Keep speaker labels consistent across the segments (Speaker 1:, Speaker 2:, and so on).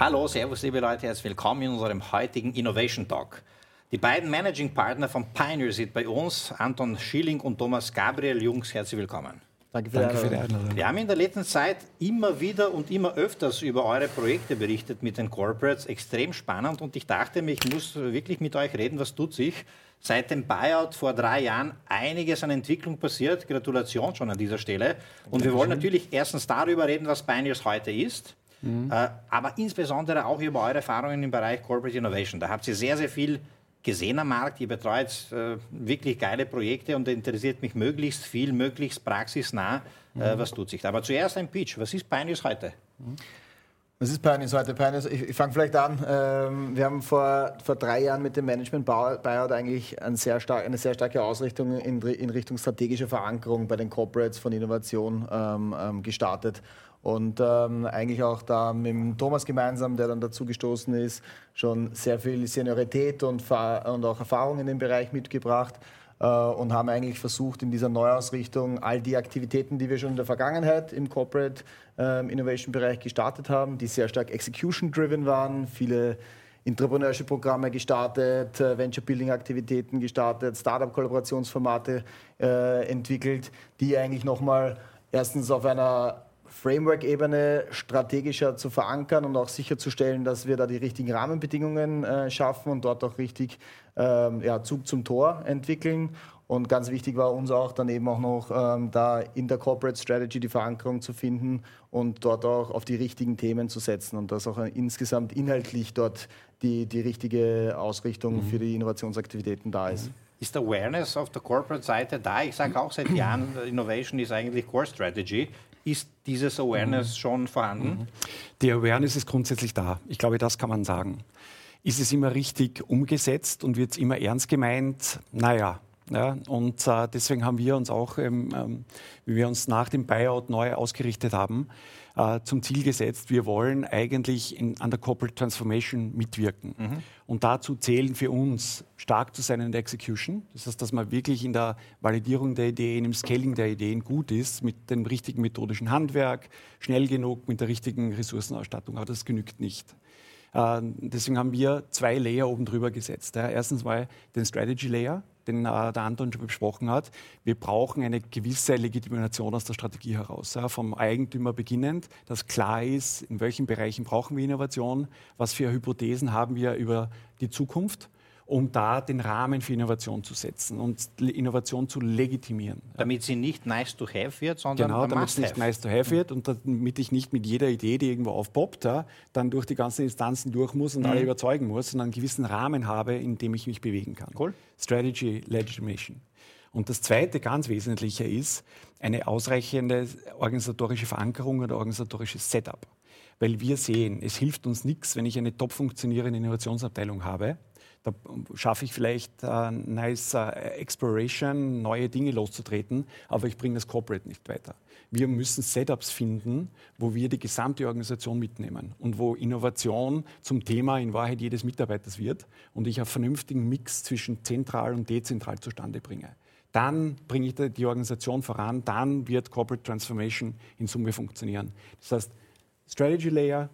Speaker 1: Hallo, Servus, liebe Leute, herzlich willkommen in unserem heutigen Innovation Talk. Die beiden Managing Partner von Pioneer sind bei uns, Anton Schilling und Thomas Gabriel Jungs. Herzlich willkommen.
Speaker 2: Danke für, Danke für die Einladung.
Speaker 1: Wir haben in der letzten Zeit immer wieder und immer öfters über eure Projekte berichtet mit den Corporates. Extrem spannend und ich dachte mir, ich muss wirklich mit euch reden, was tut sich. Seit dem Buyout vor drei Jahren einiges an Entwicklung passiert. Gratulation schon an dieser Stelle. Und wir wollen natürlich erstens darüber reden, was Pioneers heute ist. Mhm. Äh, aber insbesondere auch über eure Erfahrungen im Bereich Corporate Innovation. Da habt ihr sehr, sehr viel gesehen am Markt. Ihr betreut äh, wirklich geile Projekte und interessiert mich möglichst viel, möglichst praxisnah, äh, mhm. was tut sich. Aber zuerst ein Pitch. Was ist Pioneers heute?
Speaker 2: Mhm. Was ist Pioneers heute? Pioneers, ich, ich fange vielleicht an. Ähm, wir haben vor, vor drei Jahren mit dem Management Buyout eigentlich ein sehr stark, eine sehr starke Ausrichtung in, in Richtung strategische Verankerung bei den Corporates von Innovation ähm, ähm gestartet. Und ähm, eigentlich auch da mit Thomas gemeinsam, der dann dazu gestoßen ist, schon sehr viel Seniorität und, und auch Erfahrung in dem Bereich mitgebracht und haben eigentlich versucht, in dieser Neuausrichtung all die Aktivitäten, die wir schon in der Vergangenheit im Corporate äh, Innovation Bereich gestartet haben, die sehr stark execution-driven waren, viele Entrepreneurship-Programme gestartet, äh, Venture-Building-Aktivitäten gestartet, Startup-Kollaborationsformate äh, entwickelt, die eigentlich nochmal erstens auf einer Framework-Ebene strategischer zu verankern und auch sicherzustellen, dass wir da die richtigen Rahmenbedingungen äh, schaffen und dort auch richtig ähm, ja, Zug zum Tor entwickeln. Und ganz wichtig war uns auch dann eben auch noch ähm, da in der Corporate Strategy die Verankerung zu finden und dort auch auf die richtigen Themen zu setzen und dass auch insgesamt inhaltlich dort die, die richtige Ausrichtung mhm. für die Innovationsaktivitäten da ist. Mhm.
Speaker 1: Ist Awareness auf der Corporate-Seite da? Ich sage auch seit Jahren, Innovation ist eigentlich Core Strategy. Ist dieses Awareness mhm. schon vorhanden? Mhm.
Speaker 3: Die Awareness ist grundsätzlich da. Ich glaube, das kann man sagen. Ist es immer richtig umgesetzt und wird es immer ernst gemeint? Naja, ja, und äh, deswegen haben wir uns auch, ähm, ähm, wie wir uns nach dem Buyout neu ausgerichtet haben, äh, zum Ziel gesetzt, wir wollen eigentlich in, an der Corporate Transformation mitwirken. Mhm. Und dazu zählen für uns stark zu sein in der Execution. Das heißt, dass man wirklich in der Validierung der Ideen, im Scaling der Ideen gut ist, mit dem richtigen methodischen Handwerk, schnell genug, mit der richtigen Ressourcenausstattung. Aber das genügt nicht. Äh, deswegen haben wir zwei Layer oben drüber gesetzt. Erstens mal den Strategy Layer, den äh, der Anton schon besprochen hat. Wir brauchen eine gewisse Legitimation aus der Strategie heraus. Ja, vom Eigentümer beginnend, dass klar ist, in welchen Bereichen brauchen wir Innovation, was für Hypothesen haben wir über die Zukunft um da den Rahmen für Innovation zu setzen und Innovation zu legitimieren.
Speaker 1: Damit sie nicht nice to have wird, sondern
Speaker 3: genau, damit es nicht nice to have wird und damit ich nicht mit jeder Idee, die irgendwo aufpoppt, ja, dann durch die ganzen Instanzen durch muss und mhm. alle überzeugen muss, sondern einen gewissen Rahmen habe, in dem ich mich bewegen kann.
Speaker 1: Cool.
Speaker 3: Strategy Legitimation. Und das zweite ganz Wesentliche ist eine ausreichende organisatorische Verankerung oder organisatorisches Setup. Weil wir sehen, es hilft uns nichts, wenn ich eine top funktionierende Innovationsabteilung habe, da schaffe ich vielleicht äh, nice äh, Exploration, neue Dinge loszutreten, aber ich bringe das Corporate nicht weiter. Wir müssen Setups finden, wo wir die gesamte Organisation mitnehmen und wo Innovation zum Thema in Wahrheit jedes Mitarbeiters wird und ich einen vernünftigen Mix zwischen zentral und dezentral zustande bringe. Dann bringe ich die Organisation voran, dann wird Corporate Transformation in Summe funktionieren. Das heißt, Strategy Layer,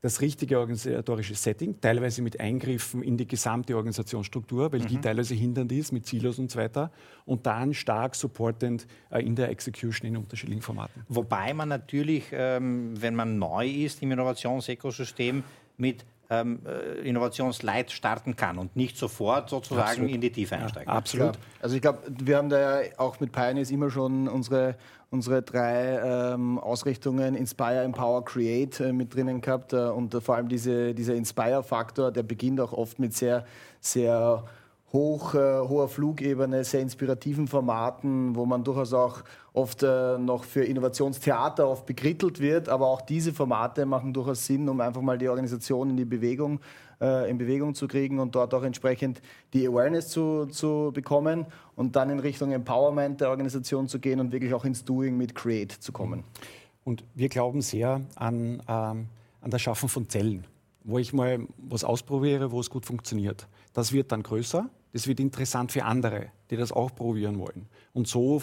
Speaker 3: das richtige organisatorische Setting, teilweise mit Eingriffen in die gesamte Organisationsstruktur, weil mhm. die teilweise hindernd ist mit Silos und so weiter, und dann stark supportend äh, in der Execution in unterschiedlichen Formaten.
Speaker 1: Wobei man natürlich, ähm, wenn man neu ist im Innovationsökosystem, mit ähm, äh, Innovationsleit starten kann und nicht sofort sozusagen absolut. in die Tiefe einsteigen.
Speaker 2: Ja, absolut. Ja. Also ich glaube, wir haben da ja auch mit Pioneers immer schon unsere, unsere drei ähm, Ausrichtungen Inspire, Empower, Create äh, mit drinnen gehabt äh, und äh, vor allem diese, dieser Inspire-Faktor, der beginnt auch oft mit sehr, sehr hoch, äh, hoher Flugebene, sehr inspirativen Formaten, wo man durchaus auch oft äh, noch für Innovationstheater oft bekrittelt wird. Aber auch diese Formate machen durchaus Sinn, um einfach mal die Organisation in die Bewegung, äh, in Bewegung zu kriegen und dort auch entsprechend die Awareness zu, zu bekommen und dann in Richtung Empowerment der Organisation zu gehen und wirklich auch ins Doing mit Create zu kommen.
Speaker 3: Und wir glauben sehr an, ähm, an das Schaffen von Zellen, wo ich mal was ausprobiere, wo es gut funktioniert. Das wird dann größer das wird interessant für andere, die das auch probieren wollen. Und so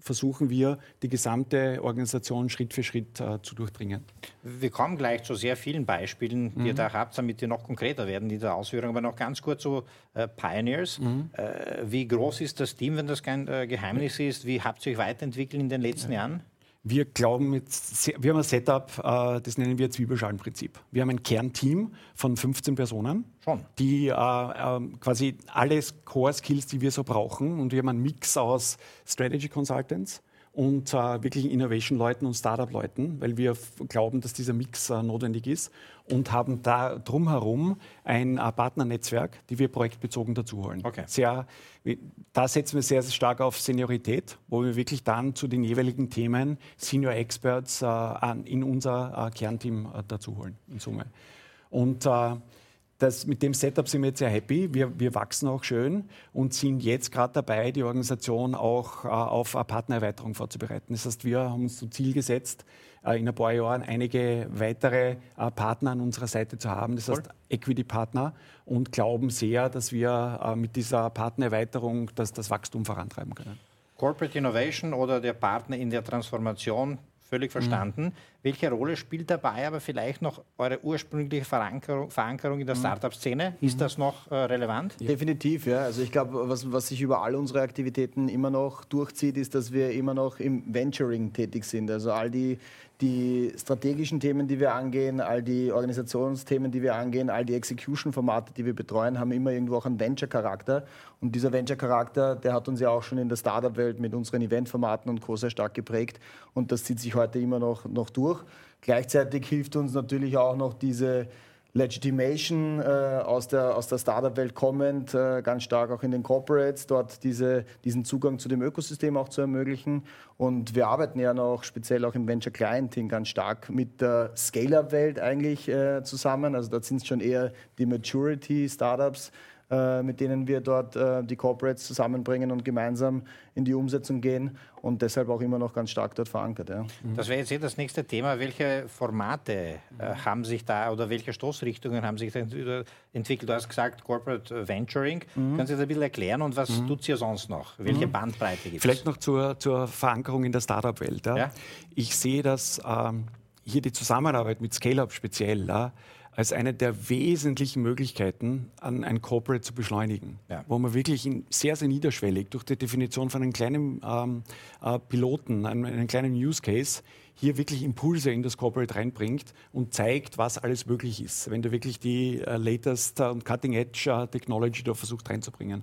Speaker 3: versuchen wir, die gesamte Organisation Schritt für Schritt äh, zu durchdringen.
Speaker 1: Wir kommen gleich zu sehr vielen Beispielen, die mhm. ihr da habt, damit die noch konkreter werden, die der Ausführung. Aber noch ganz kurz zu äh, Pioneers. Mhm. Äh, wie groß ist das Team, wenn das kein äh, Geheimnis ist? Wie habt ihr euch weiterentwickelt in den letzten ja. Jahren?
Speaker 3: Wir glauben, mit, wir haben ein Setup, äh, das nennen wir Zwiebelschalenprinzip. Wir haben ein Kernteam von 15 Personen, Schon. die äh, äh, quasi alle Core-Skills, die wir so brauchen, und wir haben einen Mix aus Strategy Consultants, und äh, wirklich Innovation-Leuten und Startup-Leuten, weil wir glauben, dass dieser Mix äh, notwendig ist und haben da drumherum ein äh, Partnernetzwerk, die wir projektbezogen dazu holen. Okay. Sehr, da setzen wir sehr, sehr stark auf Seniorität, wo wir wirklich dann zu den jeweiligen Themen Senior Experts äh, in unser äh, Kernteam äh, dazu holen, in Summe. Und das, mit dem Setup sind wir jetzt sehr happy. Wir, wir wachsen auch schön und sind jetzt gerade dabei, die Organisation auch äh, auf eine Partnererweiterung vorzubereiten. Das heißt, wir haben uns zum Ziel gesetzt, äh, in ein paar Jahren einige weitere äh, Partner an unserer Seite zu haben. Das heißt, Equity-Partner und glauben sehr, dass wir äh, mit dieser Partnererweiterung das, das Wachstum vorantreiben können.
Speaker 1: Corporate Innovation oder der Partner in der Transformation völlig mhm. verstanden. Mhm. Welche Rolle spielt dabei aber vielleicht noch eure ursprüngliche Verankerung, Verankerung in der mhm. Startup-Szene? Ist mhm. das noch äh, relevant?
Speaker 2: Definitiv, ja. Also ich glaube, was, was sich über all unsere Aktivitäten immer noch durchzieht, ist, dass wir immer noch im Venturing tätig sind. Also all die, die strategischen Themen, die wir angehen, all die Organisationsthemen, die wir angehen, all die Execution-Formate, die wir betreuen, haben immer irgendwo auch einen Venture-Charakter. Und dieser Venture-Charakter, der hat uns ja auch schon in der Startup-Welt mit unseren Event-Formaten und Co. sehr stark geprägt. Und das zieht sich heute immer noch, noch durch. Gleichzeitig hilft uns natürlich auch noch diese Legitimation äh, aus der, aus der Startup-Welt kommend, äh, ganz stark auch in den Corporates, dort diese, diesen Zugang zu dem Ökosystem auch zu ermöglichen. Und wir arbeiten ja noch speziell auch im Venture Clienting ganz stark mit der Scale-Up-Welt eigentlich äh, zusammen. Also dort sind es schon eher die Maturity-Startups, mit denen wir dort äh, die Corporates zusammenbringen und gemeinsam in die Umsetzung gehen und deshalb auch immer noch ganz stark dort verankert. Ja.
Speaker 1: Mhm. Das wäre jetzt eh das nächste Thema. Welche Formate äh, haben sich da oder welche Stoßrichtungen haben sich da entwickelt? Du hast gesagt Corporate Venturing. Mhm. Können Sie das ein bisschen erklären und was mhm. tut ihr sonst noch? Welche mhm. Bandbreite gibt es?
Speaker 3: Vielleicht noch zur, zur Verankerung in der Startup-Welt. Ja? ja? Ich sehe, dass ähm, hier die Zusammenarbeit mit Scale-Up speziell ja, als eine der wesentlichen Möglichkeiten, an ein Corporate zu beschleunigen, ja. wo man wirklich sehr, sehr niederschwellig durch die Definition von einem kleinen ähm, äh, Piloten, einem, einem, kleinen Use Case, hier wirklich Impulse in das Corporate reinbringt und zeigt, was alles möglich ist, wenn du wirklich die äh, latest und Cutting Edge äh, Technology da versucht reinzubringen.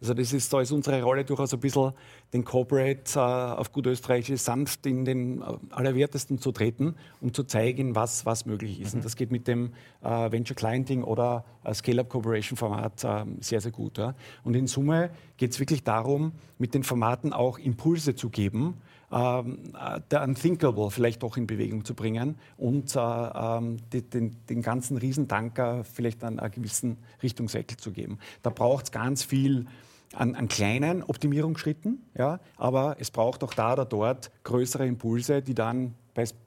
Speaker 3: Also das ist, da ist unsere Rolle durchaus ein bisschen den Corporate äh, auf gut österreichisch sanft in den äh, Allerwertesten zu treten, um zu zeigen, was, was möglich ist. Mhm. Und das geht mit dem äh, Venture Clienting oder äh, Scale-Up Corporation Format äh, sehr, sehr gut. Ja. Und in Summe geht es wirklich darum, mit den Formaten auch Impulse zu geben, ähm, äh, der Unthinkable vielleicht doch in Bewegung zu bringen und äh, ähm, den, den, ganzen Riesentanker vielleicht an einen gewissen Richtungswechsel zu geben. Da braucht es ganz viel an, an, kleinen Optimierungsschritten, ja, aber es braucht auch da oder dort größere Impulse, die dann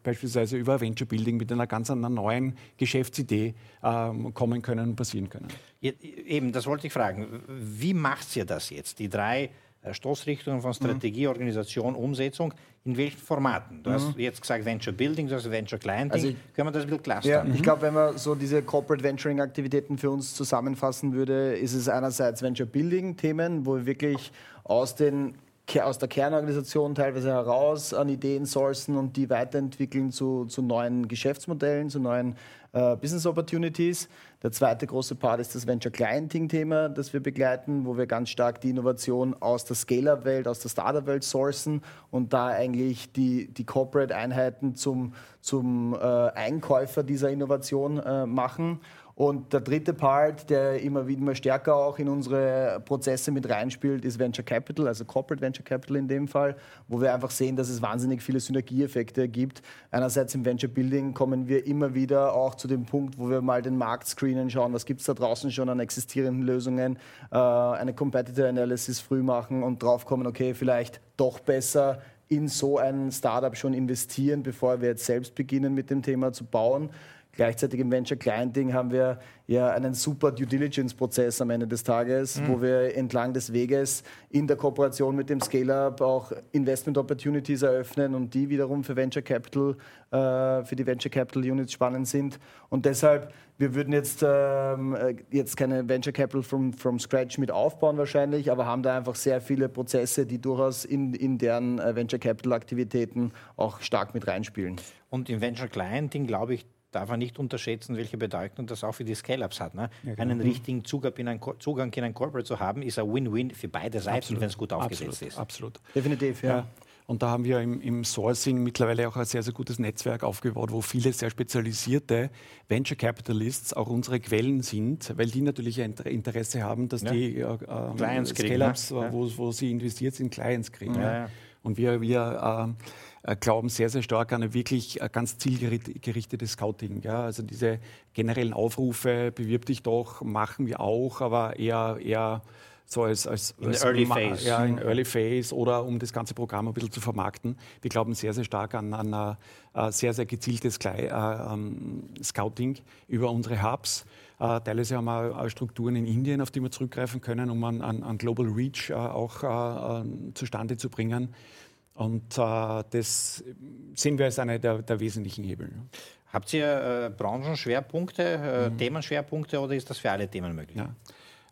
Speaker 3: beispielsweise über Venture Building mit einer ganz anderen neuen Geschäftsidee ähm, kommen können und passieren können.
Speaker 1: Eben, das wollte ich fragen. Wie macht ihr das jetzt? Die drei Stoßrichtungen von Strategie, mhm. Organisation, Umsetzung. In welchen Formaten? Du mhm. hast jetzt gesagt Venture Building, du hast Venture Clienting. Also Können wir das ein bisschen clustern?
Speaker 2: Ja, mhm. ich glaube, wenn man so diese Corporate Venturing Aktivitäten für uns zusammenfassen würde, ist es einerseits Venture Building Themen, wo wir wirklich aus den aus der Kernorganisation teilweise heraus an Ideen sourcen und die weiterentwickeln zu, zu neuen Geschäftsmodellen, zu neuen äh, Business Opportunities. Der zweite große Part ist das Venture Clienting-Thema, das wir begleiten, wo wir ganz stark die Innovation aus der Scale-Up-Welt, aus der Startup-Welt sourcen und da eigentlich die, die Corporate-Einheiten zum, zum äh, Einkäufer dieser Innovation äh, machen. Und der dritte Part, der immer wieder stärker auch in unsere Prozesse mit reinspielt, ist Venture Capital, also Corporate Venture Capital in dem Fall, wo wir einfach sehen, dass es wahnsinnig viele Synergieeffekte gibt. Einerseits im Venture Building kommen wir immer wieder auch zu dem Punkt, wo wir mal den Markt screenen, schauen, was gibt es da draußen schon an existierenden Lösungen, äh, eine Competitor Analysis früh machen und drauf kommen, okay, vielleicht doch besser in so ein Startup schon investieren, bevor wir jetzt selbst beginnen mit dem Thema zu bauen. Gleichzeitig im Venture Clienting haben wir ja einen super Due Diligence-Prozess am Ende des Tages, mhm. wo wir entlang des Weges in der Kooperation mit dem Scale-Up auch Investment Opportunities eröffnen und die wiederum für Venture Capital, äh, für die Venture Capital Units spannend sind. Und deshalb, wir würden jetzt, ähm, äh, jetzt keine Venture Capital from, from scratch mit aufbauen wahrscheinlich, aber haben da einfach sehr viele Prozesse, die durchaus in, in deren äh, Venture Capital Aktivitäten auch stark mit reinspielen.
Speaker 1: Und im Venture Clienting, glaube ich, darf man nicht unterschätzen, welche Bedeutung das auch für die Scale-Ups hat. Ne? Ja, genau. Einen richtigen Zugang in, ein, Zugang in ein Corporate zu haben, ist ein Win-Win für beide Seiten, wenn es gut aufgesetzt
Speaker 3: absolut,
Speaker 1: ist.
Speaker 3: Absolut.
Speaker 2: Definitiv, ja. ja.
Speaker 3: Und da haben wir im, im, Sourcing mittlerweile auch ein sehr, sehr gutes Netzwerk aufgebaut, wo viele sehr spezialisierte Venture Capitalists auch unsere Quellen sind, weil die natürlich ein Interesse haben, dass ja. die äh, äh Scale-Ups, ne? wo, wo, sie investiert sind, Clients kriegen. Und wir, wir äh, äh, glauben sehr, sehr stark an ein wirklich äh, ganz zielgerichtetes Scouting. Ja? Also diese generellen Aufrufe, bewirb dich doch, machen wir auch, aber eher, eher so als, als,
Speaker 1: in als Early Phase.
Speaker 3: Ja, in Early Phase oder um das ganze Programm ein bisschen zu vermarkten. Wir glauben sehr, sehr stark an, an ein äh, sehr, sehr gezieltes äh, um, Scouting über unsere Hubs. Äh, teilweise haben wir Strukturen in Indien, auf die wir zurückgreifen können, um an, an Global Reach auch zustande zu bringen. Und äh, das sehen wir als einer der, der wesentlichen Hebel.
Speaker 1: Habt ihr äh, Branchenschwerpunkte, äh, mhm. Themenschwerpunkte oder ist das für alle Themen möglich? Ja.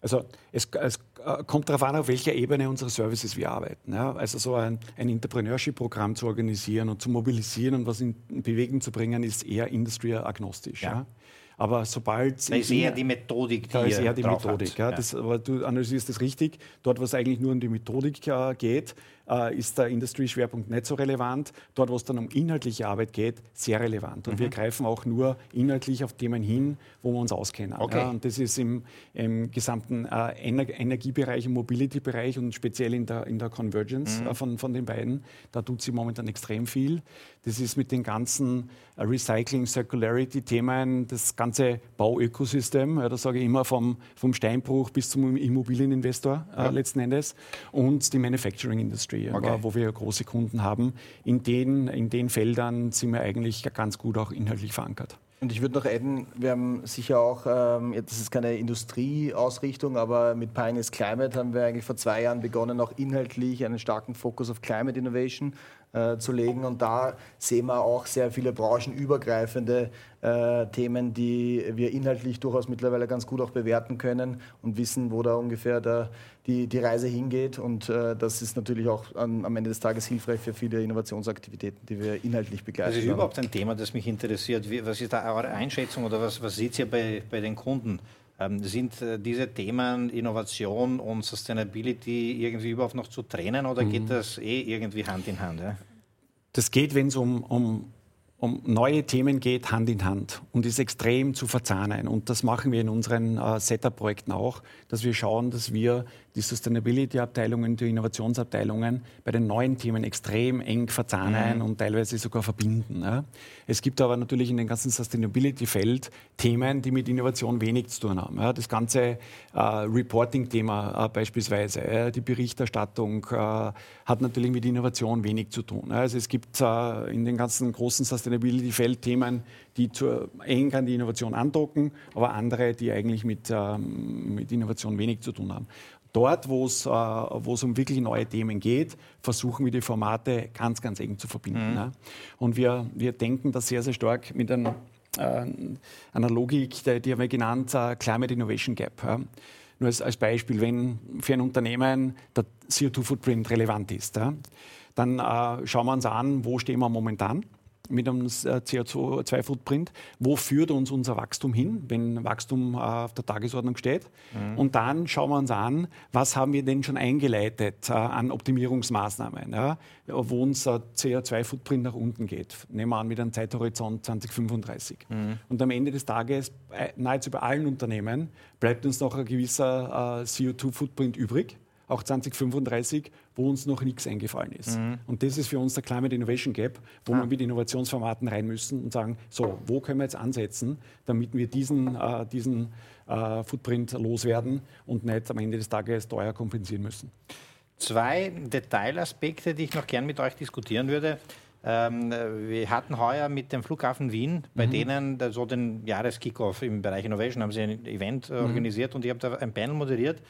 Speaker 3: Also es, es äh, kommt darauf an, auf welcher Ebene unsere Services wir arbeiten. Ja? Also so ein, ein Entrepreneurship-Programm zu organisieren und zu mobilisieren und was in Bewegung zu bringen, ist eher industry-agnostisch. Ja. ja? Aber sobald.
Speaker 1: Da ist eher die Methodik,
Speaker 3: die Da ist eher die Methodik. Das, aber du analysierst das richtig. Dort, wo es eigentlich nur um die Methodik äh, geht, äh, ist der Industrieschwerpunkt nicht so relevant. Dort, wo es dann um inhaltliche Arbeit geht, sehr relevant. Und mhm. wir greifen auch nur inhaltlich auf Themen hin, wo wir uns auskennen. Okay. Ja, und das ist im, im gesamten äh, Ener Energiebereich, im Mobility-Bereich und speziell in der, in der Convergence mhm. äh, von, von den beiden. Da tut sie momentan extrem viel. Das ist mit den ganzen äh, Recycling, Circularity-Themen, das ganze Bauökosystem, ja, da sage ich immer vom, vom Steinbruch bis zum Immobilieninvestor äh, ja. letzten Endes und die Manufacturing Industry, okay. wo wir große Kunden haben. In den, in den Feldern sind wir eigentlich ganz gut auch inhaltlich verankert.
Speaker 2: Und ich würde noch adden, wir haben sicher auch, ähm, das ist keine Industrieausrichtung, aber mit Pioneers Climate haben wir eigentlich vor zwei Jahren begonnen, auch inhaltlich einen starken Fokus auf Climate Innovation äh, zu legen. Und da sehen wir auch sehr viele branchenübergreifende äh, Themen, die wir inhaltlich durchaus mittlerweile ganz gut auch bewerten können und wissen, wo da ungefähr der, die, die Reise hingeht. Und äh, das ist natürlich auch an, am Ende des Tages hilfreich für viele Innovationsaktivitäten, die wir inhaltlich begleiten.
Speaker 1: Das ist überhaupt ein Thema, das mich interessiert. Wie, was ist da eure Einschätzung oder was, was seht ihr bei, bei den Kunden? Ähm, sind äh, diese Themen Innovation und Sustainability irgendwie überhaupt noch zu trennen oder mhm. geht das eh irgendwie Hand in Hand? Ja?
Speaker 3: Das geht, wenn es um, um um neue Themen geht, Hand in Hand und ist extrem zu verzahnen. Und das machen wir in unseren äh, Setup-Projekten auch, dass wir schauen, dass wir die Sustainability-Abteilungen, die Innovationsabteilungen bei den neuen Themen extrem eng verzahnen mhm. und teilweise sogar verbinden. Ja. Es gibt aber natürlich in dem ganzen Sustainability-Feld Themen, die mit Innovation wenig zu tun haben. Ja. Das ganze äh, Reporting-Thema äh, beispielsweise, äh, die Berichterstattung äh, hat natürlich mit Innovation wenig zu tun. Also es gibt äh, in den ganzen großen Sustainability-Feld Themen, die zu eng an die Innovation andocken, aber andere, die eigentlich mit, ähm, mit Innovation wenig zu tun haben. Dort, wo es, äh, um wirklich neue Themen geht, versuchen wir die Formate ganz, ganz eng zu verbinden. Mhm. Ne? Und wir, wir denken da sehr, sehr stark mit einer, äh, einer Logik, die, die haben wir genannt, äh, Climate Innovation Gap. Ja? Nur als, als, Beispiel, wenn für ein Unternehmen der CO2-Footprint relevant ist, ja? dann äh, schauen wir uns an, wo stehen wir momentan mit einem äh, CO2-Footprint. Wo führt uns unser Wachstum hin, wenn Wachstum äh, auf der Tagesordnung steht? Mhm. Und dann schauen wir uns an, was haben wir denn schon eingeleitet äh, an Optimierungsmaßnahmen, ja, wo unser CO2-Footprint nach unten geht. Nehmen wir an mit einem Zeithorizont 2035. Mhm. Und am Ende des Tages, nahezu bei allen Unternehmen, bleibt uns noch ein gewisser CO2-Footprint übrig auch 2035, wo uns noch nichts eingefallen ist. Mhm. Und das ist für uns der Climate Innovation Gap, wo ah. wir mit Innovationsformaten rein müssen und sagen, so, wo können wir jetzt ansetzen, damit wir diesen, äh, diesen äh, Footprint loswerden und nicht am Ende des Tages teuer kompensieren müssen.
Speaker 1: Zwei Detailaspekte, die ich noch gern mit euch diskutieren würde. Ähm, wir hatten heuer mit dem Flughafen Wien, bei mhm. denen so den Jahreskickoff im Bereich Innovation haben sie ein Event äh, mhm. organisiert und ich habe da ein Panel moderiert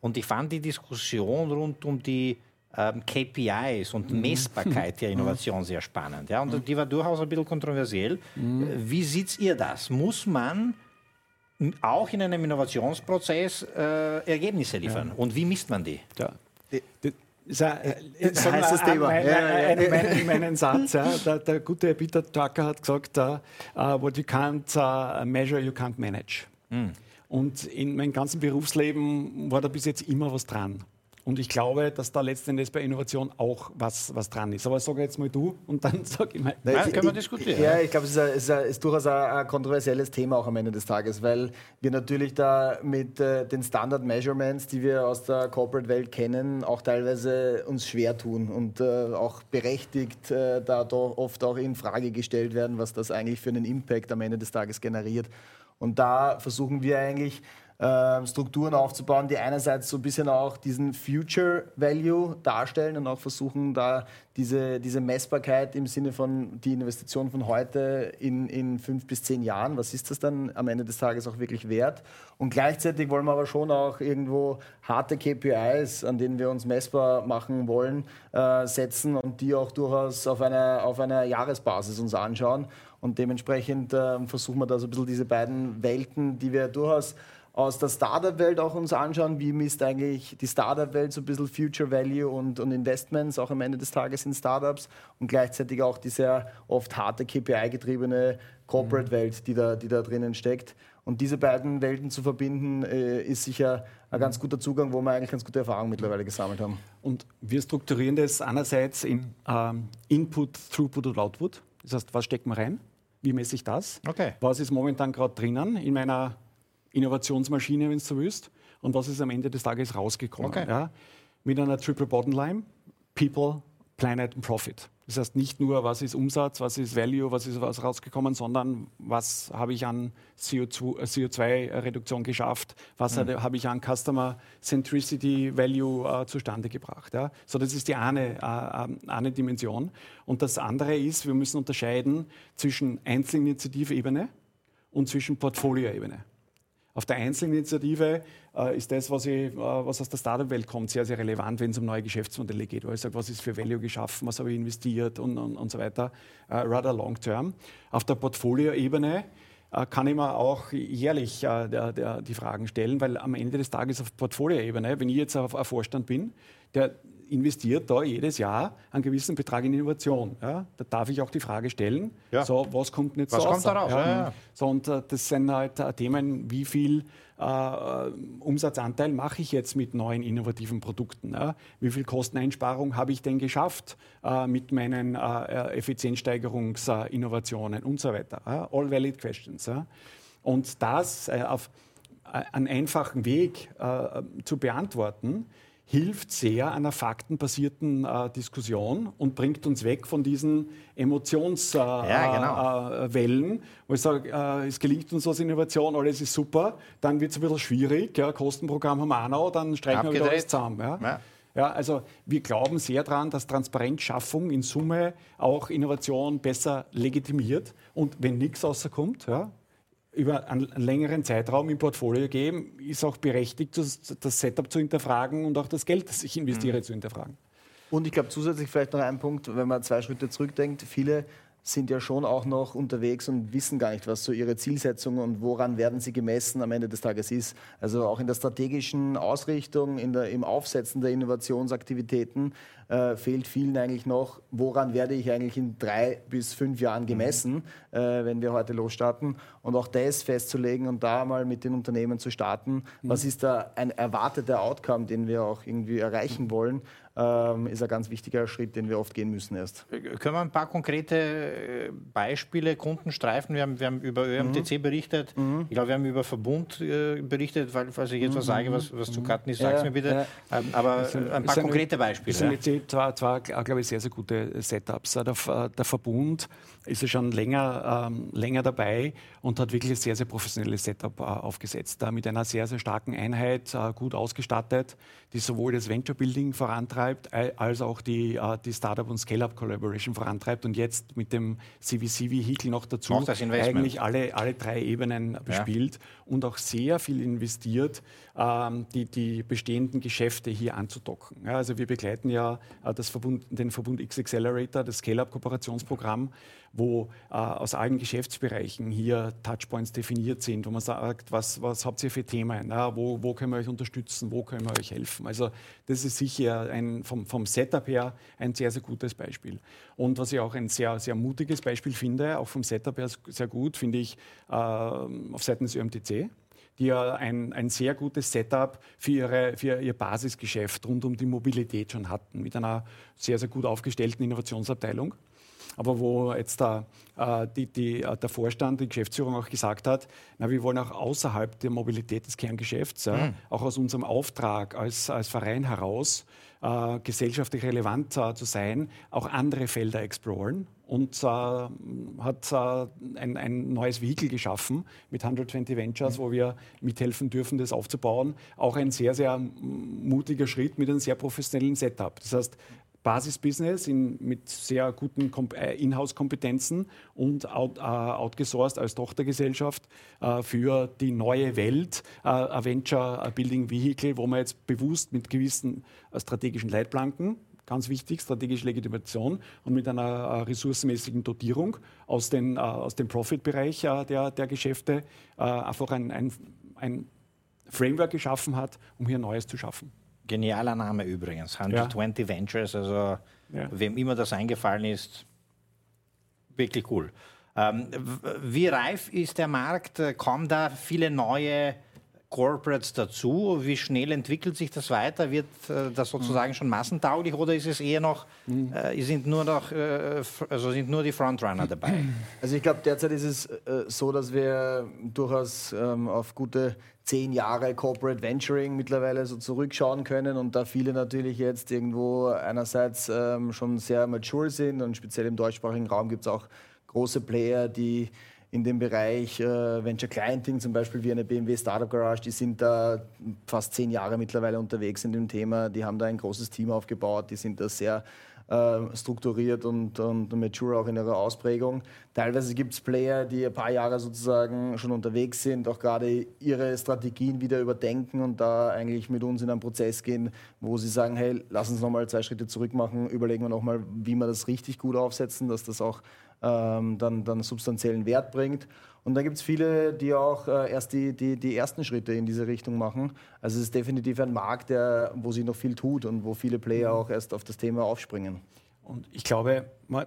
Speaker 1: und ich fand die Diskussion rund um die KPIs und mhm. Messbarkeit der Innovation sehr spannend. Ja? Und die war durchaus ein bisschen kontroversiell. Mhm. Wie seht ihr das? Muss man auch in einem Innovationsprozess äh, Ergebnisse liefern? Ja. Und wie misst man die? Ja.
Speaker 3: Die, die ist ein, äh, ein heißes Thema. Mein, meinen Satz, ja, der, der, gute Peter Tucker hat gesagt, uh, what you can't uh, measure, you can't manage. Mhm. Und in meinem ganzen Berufsleben war da bis jetzt immer was dran. Und ich glaube, dass da letztendlich bei Innovation auch was, was dran ist. Aber sag jetzt mal du und dann sag ich mal.
Speaker 2: Nein, ja, können wir diskutieren. Ja, ich glaube, es ist, ist, ist, durchaus ein, ein, kontroversielles Thema auch am Ende des Tages, weil wir natürlich da mit äh, den Standard Measurements, die wir aus der Corporate-Welt kennen, auch teilweise uns schwer tun und äh, auch berechtigt äh, da oft auch in Frage gestellt werden, was das eigentlich für einen Impact am Ende des Tages generiert. Und da versuchen wir eigentlich äh, Strukturen aufzubauen, die einerseits so ein bisschen auch diesen Future Value darstellen und auch versuchen, da diese, diese Messbarkeit im Sinne von die Investition von heute in, in fünf bis zehn Jahren, was ist das dann am Ende des Tages auch wirklich wert? Und gleichzeitig wollen wir aber schon auch irgendwo harte KPIs, an denen wir uns messbar machen wollen, äh, setzen und die auch durchaus auf einer, auf einer Jahresbasis uns anschauen. Und dementsprechend äh, versuchen wir da so ein bisschen diese beiden Welten, die wir durchaus aus der Startup-Welt auch uns anschauen, wie misst eigentlich die Startup-Welt so ein bisschen Future Value und, und Investments auch am Ende des Tages in Startups und gleichzeitig auch die sehr oft harte KPI-getriebene Corporate-Welt, die da, die da drinnen steckt. Und diese beiden Welten zu verbinden, äh, ist sicher ein ganz guter Zugang, wo wir eigentlich ganz gute Erfahrungen mittlerweile gesammelt haben.
Speaker 3: Und wir strukturieren das einerseits in ähm, Input, Throughput und Output. Das heißt, was steckt man rein? Wie messe ich das? Okay. Was ist momentan gerade drinnen in meiner Innovationsmaschine, wenn du so willst, und was ist am Ende des Tages rausgekommen. Okay. Ja? Mit einer Triple Bottom Line, People, Planet und Profit. Das heißt nicht nur, was ist Umsatz, was ist Value, was ist was rausgekommen, sondern was habe ich an CO2-Reduktion äh, geschafft, was mhm. habe ich an Customer Centricity Value äh, zustande gebracht. Ja? So, das ist die eine, äh, äh, eine Dimension. Und das andere ist, wir müssen unterscheiden zwischen Einzelinitiative-Ebene und zwischen Portfolio-Ebene. Auf der Einzelinitiative äh, ist das, was, ich, äh, was aus der Startup-Welt kommt, sehr, sehr relevant, wenn es um neue Geschäftsmodelle geht. Weil ich sage, was ist für Value geschaffen, was habe ich investiert und, und, und so weiter. Äh, rather long term. Auf der Portfolio-Ebene äh, kann ich mir auch jährlich äh, der, der, die Fragen stellen, weil am Ende des Tages auf Portfolio-Ebene, wenn ich jetzt auf, auf Vorstand bin, der investiert da jedes Jahr einen gewissen Betrag in Innovation. Ja? Da darf ich auch die Frage stellen, ja. so, was kommt jetzt was kommt daraus? Ja, so, und äh, das sind halt äh, Themen, wie viel äh, Umsatzanteil mache ich jetzt mit neuen innovativen Produkten? Wie viel Kosteneinsparung habe ich denn geschafft äh, mit meinen äh, Effizienzsteigerungsinnovationen und so weiter? All valid questions. Und das äh, auf einen einfachen Weg zu beantworten, hilft sehr einer faktenbasierten äh, Diskussion und bringt uns weg von diesen Emotionswellen, äh, ja, genau. äh, wo ich sage, äh, es gelingt uns als Innovation, alles ist super, dann wird es ein bisschen schwierig, ja, Kostenprogramm haben wir auch noch, dann streichen wir wieder alles zusammen. Ja. ja. Ja, also wir glauben sehr daran, dass Transparenzschaffung in Summe auch Innovation besser legitimiert. Und wenn nichts rauskommt, ja, über einen längeren Zeitraum im Portfolio geben, ist auch berechtigt, das Setup zu hinterfragen und auch das Geld, das ich investiere, mhm. zu hinterfragen.
Speaker 2: Und ich glaube zusätzlich vielleicht noch ein Punkt, wenn man zwei Schritte zurückdenkt, viele sind ja schon auch noch unterwegs und wissen gar nicht, was so ihre Zielsetzung und woran werden sie gemessen am Ende des Tages ist. Also auch in der strategischen Ausrichtung, in der, im Aufsetzen der Innovationsaktivitäten äh, fehlt vielen eigentlich noch, woran werde ich eigentlich in drei bis fünf Jahren gemessen, mhm. äh, wenn wir heute losstarten. Und auch das festzulegen und da mal mit den Unternehmen zu starten, mhm. was ist da ein erwarteter Outcome, den wir auch irgendwie erreichen wollen ähm, ist ein ganz wichtiger Schritt, den wir oft gehen müssen erst.
Speaker 1: Äh, können wir ein paar konkrete äh, Beispiele, Kunden streifen? Wir haben, wir haben über ÖMTC mhm. berichtet, mhm. ich glaube, wir haben über Verbund äh, berichtet, weil, falls ich jetzt mhm. was sage, was, was zu cutten ist, sag es ja, mir bitte. Ja. Ähm, aber sind, ein paar konkrete Beispiele.
Speaker 3: Das sind jetzt zwar, zwar glaube ich, sehr, sehr gute Setups. Der, der Verbund ist ja schon länger, ähm, länger dabei und hat wirklich ein sehr, sehr professionelles Setup äh, aufgesetzt. Äh, mit einer sehr, sehr starken Einheit, äh, gut ausgestattet, die sowohl das Venture Building vorantreibt, als auch die, äh, die Startup- und Scale-Up-Collaboration vorantreibt und jetzt mit dem CVC-Vehikel noch dazu eigentlich alle, alle drei Ebenen bespielt ja. und auch sehr viel investiert, ähm, die, die bestehenden Geschäfte hier anzudocken. Ja, also wir begleiten ja äh, das Verbund, den Verbund X Accelerator, das Scale-Up-Kooperationsprogramm, wo äh, aus allen Geschäftsbereichen hier Touchpoints definiert sind, wo man sagt, was, was habt ihr für Themen, ja, wo, wo können wir euch unterstützen, wo können wir euch helfen. Also das ist sicher ein, vom, vom Setup her ein sehr, sehr gutes Beispiel. Und was ich auch ein sehr, sehr mutiges Beispiel finde, auch vom Setup her sehr gut, finde ich äh, auf Seiten des ÖMTC die ja ein, ein sehr gutes Setup für, ihre, für ihr Basisgeschäft rund um die Mobilität schon hatten, mit einer sehr, sehr gut aufgestellten Innovationsabteilung aber wo jetzt der, äh, die, die, äh, der Vorstand, die Geschäftsführung auch gesagt hat, na, wir wollen auch außerhalb der Mobilität des Kerngeschäfts, ja, mhm. auch aus unserem Auftrag als, als Verein heraus, äh, gesellschaftlich relevant äh, zu sein, auch andere Felder exploren und äh, hat äh, ein, ein, neues Vehikel geschaffen mit 120 Ventures, mhm. wo wir mithelfen dürfen, das aufzubauen. Auch ein sehr, sehr mutiger Schritt mit einem sehr professionellen Setup. Das heißt, Basisbusiness in, mit sehr guten äh, Inhouse-Kompetenzen und out, äh, outgesourced als Tochtergesellschaft äh, für die neue Welt, äh, ein Venture Building Vehicle, wo man jetzt bewusst mit gewissen strategischen Leitplanken ganz wichtig, strategische Legitimation und mit einer ressourcenmäßigen Dotierung aus, den, aus dem Profit-Bereich der, der Geschäfte einfach ein, ein, ein Framework geschaffen hat, um hier Neues zu schaffen.
Speaker 1: Genialer Name übrigens, 120 ja. Ventures, also ja. wem immer das eingefallen ist, wirklich cool. Ähm, wie reif ist der Markt? Kommen da viele neue Corporates dazu? Wie schnell entwickelt sich das weiter? Wird äh, das sozusagen schon massentauglich oder ist es eher noch, äh, sind nur noch, äh, also sind nur die Frontrunner dabei?
Speaker 2: Also ich glaube, derzeit ist es äh, so, dass wir durchaus ähm, auf gute zehn Jahre Corporate Venturing mittlerweile so zurückschauen können und da viele natürlich jetzt irgendwo einerseits ähm, schon sehr mature sind und speziell im deutschsprachigen Raum gibt es auch große Player, die in dem Bereich äh, Venture Clienting, zum Beispiel wie eine BMW Startup Garage, die sind da fast zehn Jahre mittlerweile unterwegs in dem Thema. Die haben da ein großes Team aufgebaut, die sind da sehr äh, strukturiert und, und mature auch in ihrer Ausprägung. Teilweise gibt es Player, die ein paar Jahre sozusagen schon unterwegs sind, auch gerade ihre Strategien wieder überdenken und da eigentlich mit uns in einen Prozess gehen, wo sie sagen, hey, lass uns nochmal zwei Schritte zurück machen, überlegen wir nochmal, wie wir das richtig gut aufsetzen, dass das auch ähm, dann, dann substanziellen Wert bringt. Und dann gibt es viele, die auch äh, erst die, die, die ersten Schritte in diese Richtung machen. Also es ist definitiv ein Markt, der, wo sich noch viel tut und wo viele Player auch erst auf das Thema aufspringen.
Speaker 3: Und ich glaube, man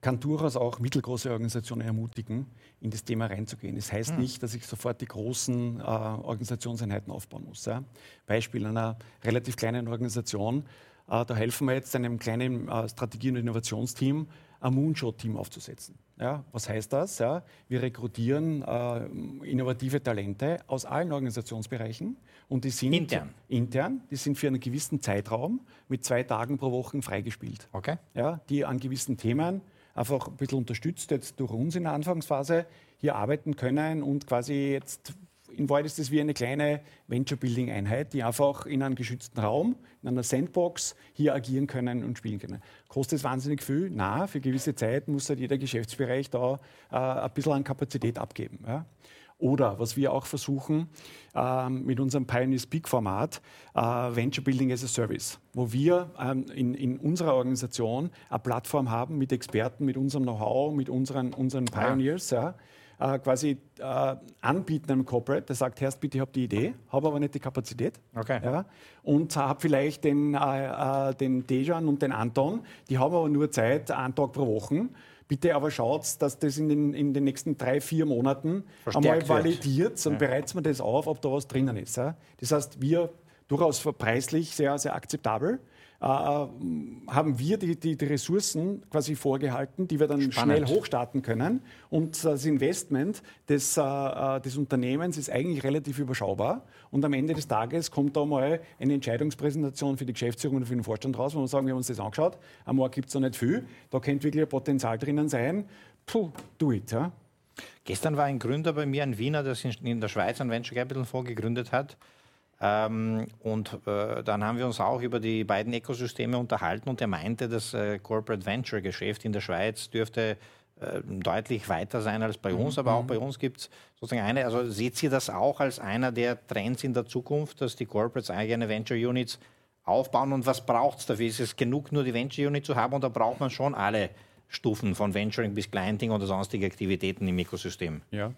Speaker 3: kann durchaus auch mittelgroße Organisationen ermutigen, in das Thema reinzugehen. Das heißt hm. nicht, dass ich sofort die großen äh, Organisationseinheiten aufbauen muss. Ja. Beispiel einer relativ kleinen Organisation, äh, da helfen wir jetzt einem kleinen äh, Strategie- und Innovationsteam, ein Moonshot-Team aufzusetzen. Ja, was heißt das? Ja, wir rekrutieren äh, innovative Talente aus allen Organisationsbereichen und die sind
Speaker 1: intern.
Speaker 3: intern, die sind für einen gewissen Zeitraum mit zwei Tagen pro Woche freigespielt.
Speaker 1: Okay.
Speaker 3: Ja, die an gewissen Themen einfach ein bisschen unterstützt jetzt durch uns in der Anfangsphase hier arbeiten können und quasi jetzt in Wahrheit ist es wie eine kleine Venture-Building-Einheit, die einfach in einem geschützten Raum, in einer Sandbox hier agieren können und spielen können. Kostet es wahnsinnig viel? Na, für gewisse Zeit muss halt jeder Geschäftsbereich da äh, ein bisschen an Kapazität abgeben. Ja? Oder was wir auch versuchen äh, mit unserem Pioneer Speak Format, äh, Venture Building as a Service, wo wir ähm, in, in, unserer Organisation eine Plattform haben mit Experten, mit unserem Know-how, mit unseren, unseren Pioneers, ja, äh, quasi äh, anbieten einem Corporate, der sagt, Herrst, bitte, ich habe die Idee, habe aber nicht die Kapazität.
Speaker 1: Okay.
Speaker 3: Ja, und habe vielleicht den, äh, äh, den Dejan und den Anton, die haben aber nur Zeit, einen Tag pro Woche. Bitte aber schaut, dass das in den, in den nächsten drei, vier Monaten Verstärkt einmal validiert und ja. bereitet man das auf, ob da was drinnen ist. Ja? Das heißt, wir durchaus preislich sehr, sehr akzeptabel äh, haben wir die, die, die, Ressourcen quasi vorgehalten, die wir dann Spannend. schnell hochstarten können. Und das Investment des, äh, äh, des Unternehmens ist eigentlich relativ überschaubar. Und am Ende des Tages kommt da mal eine Entscheidungspräsentation für die Geschäftsführung und für den Vorstand raus, wo wir sagen, wir haben uns das angeschaut, am Markt gibt es da nicht viel, da könnte wirklich ein Potenzial drinnen sein. Puh, do it. Ja.
Speaker 1: Gestern war ein Gründer bei mir, ein Wiener, der in der Schweiz ein Venture Capital Fonds gegründet hat Ähm, und äh, dann haben wir uns auch über die beiden Ökosysteme unterhalten und er meinte, das äh, Corporate Venture Geschäft in der Schweiz dürfte äh, deutlich weiter sein als bei uns, aber auch bei uns gibt es sozusagen eine, also seht ihr das auch als einer der Trends in der Zukunft, dass die Corporates eigene Venture Units aufbauen und was braucht es dafür? Ist es genug, nur die Venture Unit zu haben oder braucht man schon alle Stufen von Venturing bis Clienting oder sonstige Aktivitäten im Ökosystem?
Speaker 2: Ja.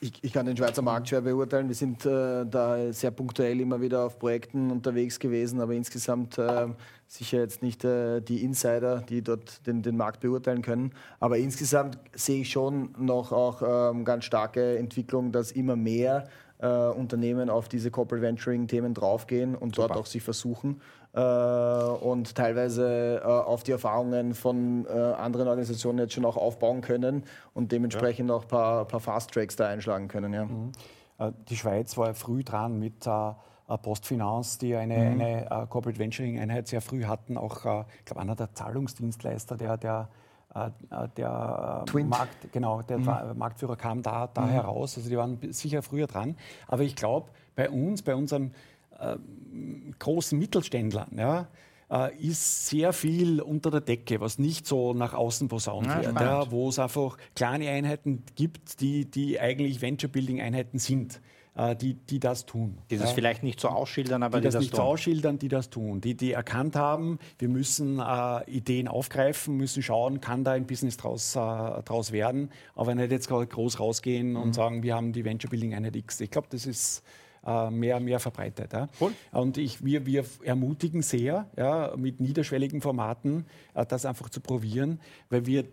Speaker 2: Ich, ich, kann den Schweizer Markt schwer beurteilen. Wir sind äh, da sehr punktuell immer wieder auf Projekten unterwegs gewesen, aber insgesamt äh, sicher jetzt nicht äh, die Insider, die dort den, den, Markt beurteilen können. Aber insgesamt sehe ich schon noch auch ähm, ganz starke Entwicklung, dass immer mehr äh, Unternehmen auf diese Corporate Venturing-Themen draufgehen und Super. dort auch sich versuchen äh, und teilweise äh, auf die Erfahrungen von äh, anderen Organisationen jetzt schon auch aufbauen können und dementsprechend ja. auch ein paar, paar Fast-Tracks da einschlagen können. Ja. Mhm.
Speaker 3: Äh, die Schweiz war früh dran mit äh, Postfinance, die eine, mhm. eine Corporate Venturing-Einheit sehr früh hatten, auch, ich glaube, einer der Zahlungsdienstleister, der, der äh, äh, der äh, Markt, genau, der mhm. Marktführer kam da, da mhm. heraus. Also die waren sicher früher dran. Aber ich glaube, bei uns, bei unseren äh, großen Mittelständlern, ja, äh, ist sehr viel unter der Decke, was nicht so nach außen posaunt ja, wird, ja, wo es einfach kleine Einheiten gibt, die, die eigentlich Venture-Building-Einheiten sind. Äh, die, die das tun.
Speaker 1: Die das vielleicht nicht so ausschildern, aber
Speaker 3: die, die das, das, nicht tun. so ausschildern, die das tun. Die, die erkannt haben, wir müssen äh, Ideen aufgreifen, müssen schauen, kann da ein Business draus, draus werden, aber nicht jetzt groß rausgehen mhm. und sagen, wir haben die Venture Building Einheit X. Ich glaube, das ist äh, mehr, mehr verbreitet. Ja. Cool. Und ich, wir, wir ermutigen sehr, ja, mit niederschwelligen Formaten äh, das einfach zu probieren, weil wir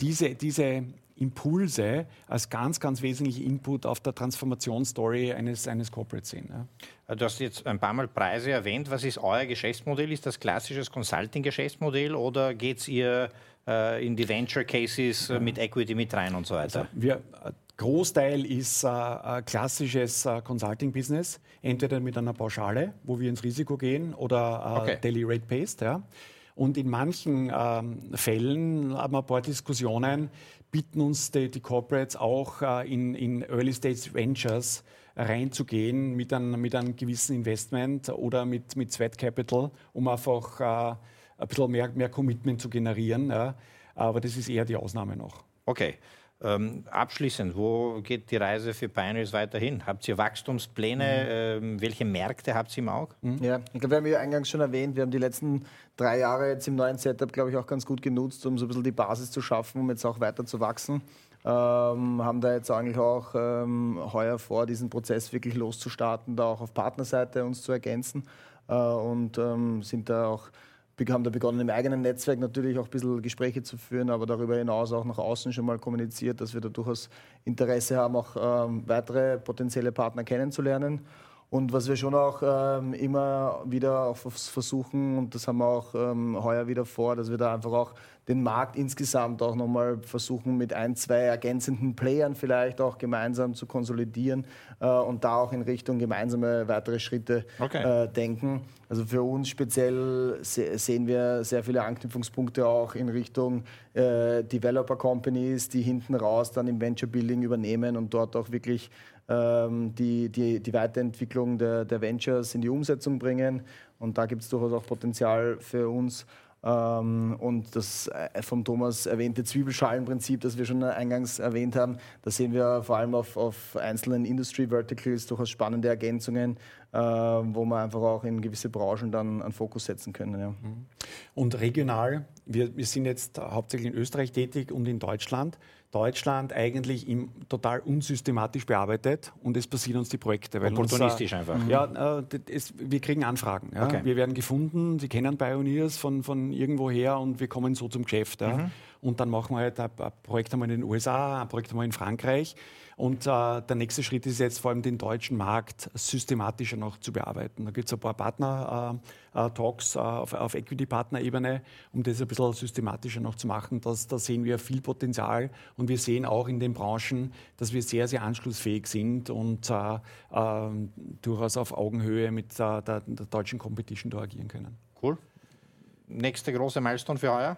Speaker 3: diese, diese Impulse als ganz, ganz wesentliche Input auf der Transformationsstory eines, eines Corporates sehen.
Speaker 1: Ja. Du hast jetzt ein paar Mal Preise erwähnt. Was ist euer Geschäftsmodell? Ist das klassisches Consulting-Geschäftsmodell oder geht es ihr äh, in die Venture Cases äh, mit Equity mit rein und so weiter?
Speaker 3: Also wir, Großteil ist äh, klassisches äh, Consulting-Business, entweder mit einer Pauschale, wo wir ins Risiko gehen, oder äh, okay. Daily Rate Based. Ja. Und in manchen ähm, Fällen haben wir ein paar Diskussionen, bieten uns die, die Corporates auch äh, in, in Early Stage Ventures reinzugehen mit, ein, mit einem gewissen Investment oder mit, mit Sweat Capital, um einfach äh, ein bisschen mehr, mehr Commitment zu generieren. Ja. Aber das ist eher die Ausnahme noch.
Speaker 1: Okay. Ähm, abschließend, wo geht die Reise für Pioneers weiterhin? Habt ihr Wachstumspläne? Mhm. Ähm, welche Märkte habt ihr im Auge?
Speaker 2: Mhm. Ja, ich glaube, wir haben ja eingangs schon erwähnt, wir haben die letzten drei Jahre jetzt im neuen Setup, glaube ich, auch ganz gut genutzt, um so ein bisschen die Basis zu schaffen, um jetzt auch weiter zu wachsen. Ähm, haben da jetzt eigentlich auch ähm, heuer vor, diesen Prozess wirklich loszustarten, da auch auf Partnerseite uns zu ergänzen äh, und ähm, sind da auch haben da begonnen, im eigenen Netzwerk natürlich auch ein bisschen Gespräche zu führen, aber darüber hinaus auch nach außen schon mal kommuniziert, dass wir da durchaus Interesse haben, auch ähm, weitere potenzielle Partner kennenzulernen. Und was wir schon auch ähm, immer wieder versuchen, und das haben wir auch ähm, heuer wieder vor, dass wir da einfach auch den Markt insgesamt auch nochmal versuchen, mit ein, zwei ergänzenden Playern vielleicht auch gemeinsam zu konsolidieren äh, und da auch in Richtung gemeinsame weitere Schritte okay. äh, denken. Also für uns speziell se sehen wir sehr viele Anknüpfungspunkte auch in Richtung äh, Developer Companies, die hinten raus dann im Venture Building übernehmen und dort auch wirklich ähm, die, die, die Weiterentwicklung der, der Ventures in die Umsetzung bringen. Und da gibt es durchaus auch Potenzial für uns. Ähm, und das äh, vom Thomas erwähnte Zwiebelschalenprinzip, das wir schon eingangs erwähnt haben, da sehen wir vor allem auf, auf einzelnen Industry Verticals durchaus spannende Ergänzungen, äh, wo wir einfach auch in gewisse Branchen dann einen Fokus setzen können. Ja. Mhm.
Speaker 3: Und regional, wir, wir sind jetzt hauptsächlich in Österreich tätig und in Deutschland. Deutschland eigentlich im, total unsystematisch bearbeitet und es passieren uns die Projekte.
Speaker 1: Weil Opportunistisch uns, einfach.
Speaker 3: Ja, äh, es, wir kriegen Anfragen. Ja. Okay. Wir werden gefunden, Sie kennen Pioneers von, von irgendwoher und wir kommen so zum Geschäft. Ja. Mhm. Und dann machen wir halt ein, ein Projekt einmal in den USA, ein Projekt einmal in Frankreich. Und äh, der nächste Schritt ist jetzt vor allem den deutschen Markt systematischer noch zu bearbeiten. Da gibt es ein paar Partner-Talks äh, äh, auf, auf Equity-Partner-Ebene, um das ein bisschen systematischer noch zu machen. Das, da sehen wir viel Potenzial und wir sehen auch in den Branchen, dass wir sehr, sehr anschlussfähig sind und äh, ähm, durchaus auf Augenhöhe mit äh, der, der deutschen Competition da agieren können.
Speaker 1: Cool. Nächste große Milestone für heuer?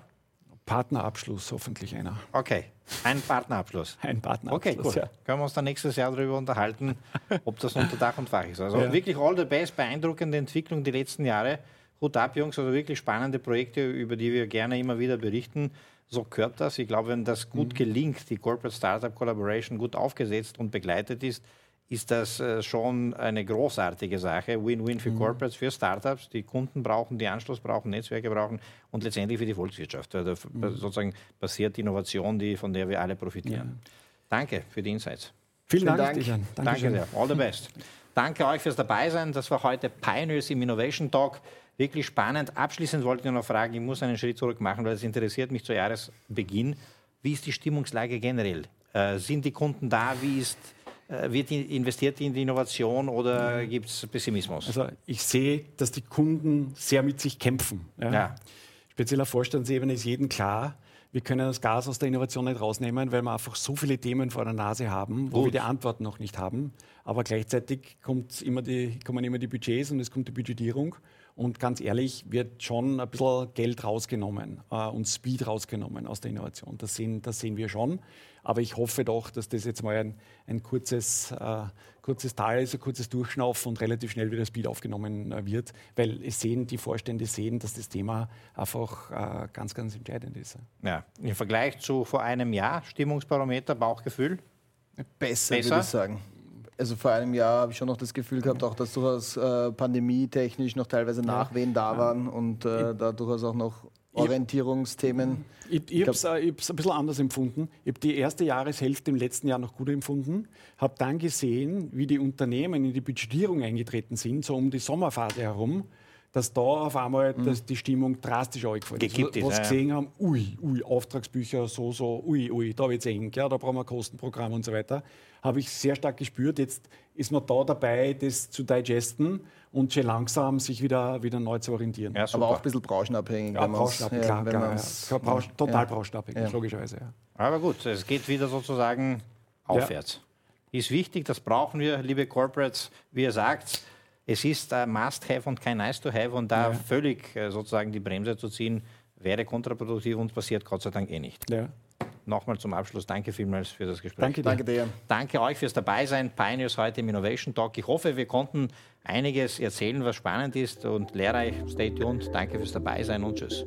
Speaker 3: Partnerabschluss hoffentlich einer.
Speaker 1: Okay, ein Partnerabschluss.
Speaker 3: Ein Partnerabschluss.
Speaker 1: Okay, cool. Ja. Können wir uns dann nächstes Jahr darüber unterhalten, ob das unter Dach und Fach ist. Also
Speaker 3: Ja.
Speaker 1: wirklich all the best, beeindruckende Entwicklung die letzten Jahre. Hut ab, Jungs, also wirklich spannende Projekte, über die wir gerne immer wieder berichten. So gehört das. Ich glaube, wenn das gut gelingt, die Corporate Startup Collaboration gut aufgesetzt und begleitet ist, ist das äh, schon eine großartige Sache. Win-win für Corporates, für Startups, die Kunden brauchen, die Anschluss brauchen, Netzwerke brauchen und letztendlich für die Volkswirtschaft. Da f- sozusagen passiert Innovation, die, von der wir alle profitieren. Danke für die Insights.
Speaker 3: Vielen,
Speaker 2: Vielen
Speaker 3: Dank,
Speaker 2: Dank.
Speaker 1: Danke sehr. All the best. Danke euch fürs Dabeisein. Das war heute Pioneers im Innovation Talk. Wirklich spannend. Abschließend wollte ich noch fragen, ich muss einen Schritt zurück machen, weil es interessiert mich zu Jahresbeginn. Wie ist die Stimmungslage generell? Äh, sind die Kunden da? Wie ist, wird die, investiert in die Innovation oder gibt es Pessimismus?
Speaker 3: Also ich sehe, dass die Kunden sehr mit sich kämpfen. Ja.
Speaker 1: Ja.
Speaker 3: Speziell auf Vorstandsebene ist jedem klar, wir können das Gas aus der Innovation nicht rausnehmen, weil wir einfach so viele Themen vor der Nase haben, wo
Speaker 1: Gut.
Speaker 3: wir die Antworten noch nicht haben. Aber gleichzeitig kommt immer die, kommen immer die Budgets und es kommt die Budgetierung. Und ganz ehrlich, wird schon ein bisschen Geld rausgenommen äh, und Speed rausgenommen aus der Innovation. Das sehen, das sehen wir schon. Aber ich hoffe doch, dass das jetzt mal ein, ein kurzes, äh, kurzes Tal ist, ein kurzes Durchschnaufen und relativ schnell wieder Speed aufgenommen äh, wird. Weil es sehen, die Vorstände sehen, dass das Thema einfach äh, ganz, ganz entscheidend ist.
Speaker 1: Ja. Im Vergleich zu vor einem Jahr, Stimmungsbarometer, Bauchgefühl?
Speaker 2: Besser,
Speaker 1: Besser?
Speaker 2: würde ich sagen. Also vor einem Jahr habe ich schon noch das Gefühl gehabt, auch dass durchaus äh, pandemietechnisch noch teilweise Nachwehen da waren und äh, da durchaus auch noch Orientierungsthemen.
Speaker 3: Ich, ich habe es äh, ich ein bisschen anders empfunden. Ich habe die erste Jahreshälfte im letzten Jahr noch gut empfunden, habe dann gesehen, wie die Unternehmen in die Budgetierung eingetreten sind, so um die Sommerphase herum, dass da auf einmal das, die Stimmung drastisch angefallen ist.
Speaker 1: Gekippt ist,
Speaker 3: Was
Speaker 1: ja, ja.
Speaker 3: gesehen haben, ui, ui, Auftragsbücher, so, so, ui, ui, da wird es eng, ja, da brauchen wir ein Kostenprogramm und so weiter. Habe ich sehr stark gespürt. Jetzt ist man da dabei, das zu digesten und schon langsam sich wieder, wieder neu zu orientieren.
Speaker 1: Ja.
Speaker 2: Aber auch ein bisschen branchenabhängig.
Speaker 3: Ja, branchenabhängig, klar,
Speaker 2: wenn
Speaker 3: klar. Ja. Branchen- Total
Speaker 2: ja.
Speaker 3: branchenabhängig,
Speaker 2: Ja.
Speaker 3: logischerweise. Ja.
Speaker 1: Aber gut, es geht wieder sozusagen aufwärts. Ist wichtig, das brauchen wir, liebe Corporates. Wie ihr sagt, es ist ein Must-Have und kein Nice-to-Have und da völlig äh, sozusagen die Bremse zu ziehen, wäre kontraproduktiv und passiert Gott sei Dank eh nicht.
Speaker 3: Ja.
Speaker 1: Nochmal zum Abschluss, danke vielmals für das Gespräch.
Speaker 3: Danke.
Speaker 2: Danke dir.
Speaker 1: Danke euch fürs Dabeisein. Pioneers heute im Innovation Talk. Ich hoffe, wir konnten einiges erzählen, was spannend ist und lehrreich. Stay tuned. Danke fürs Dabeisein und tschüss.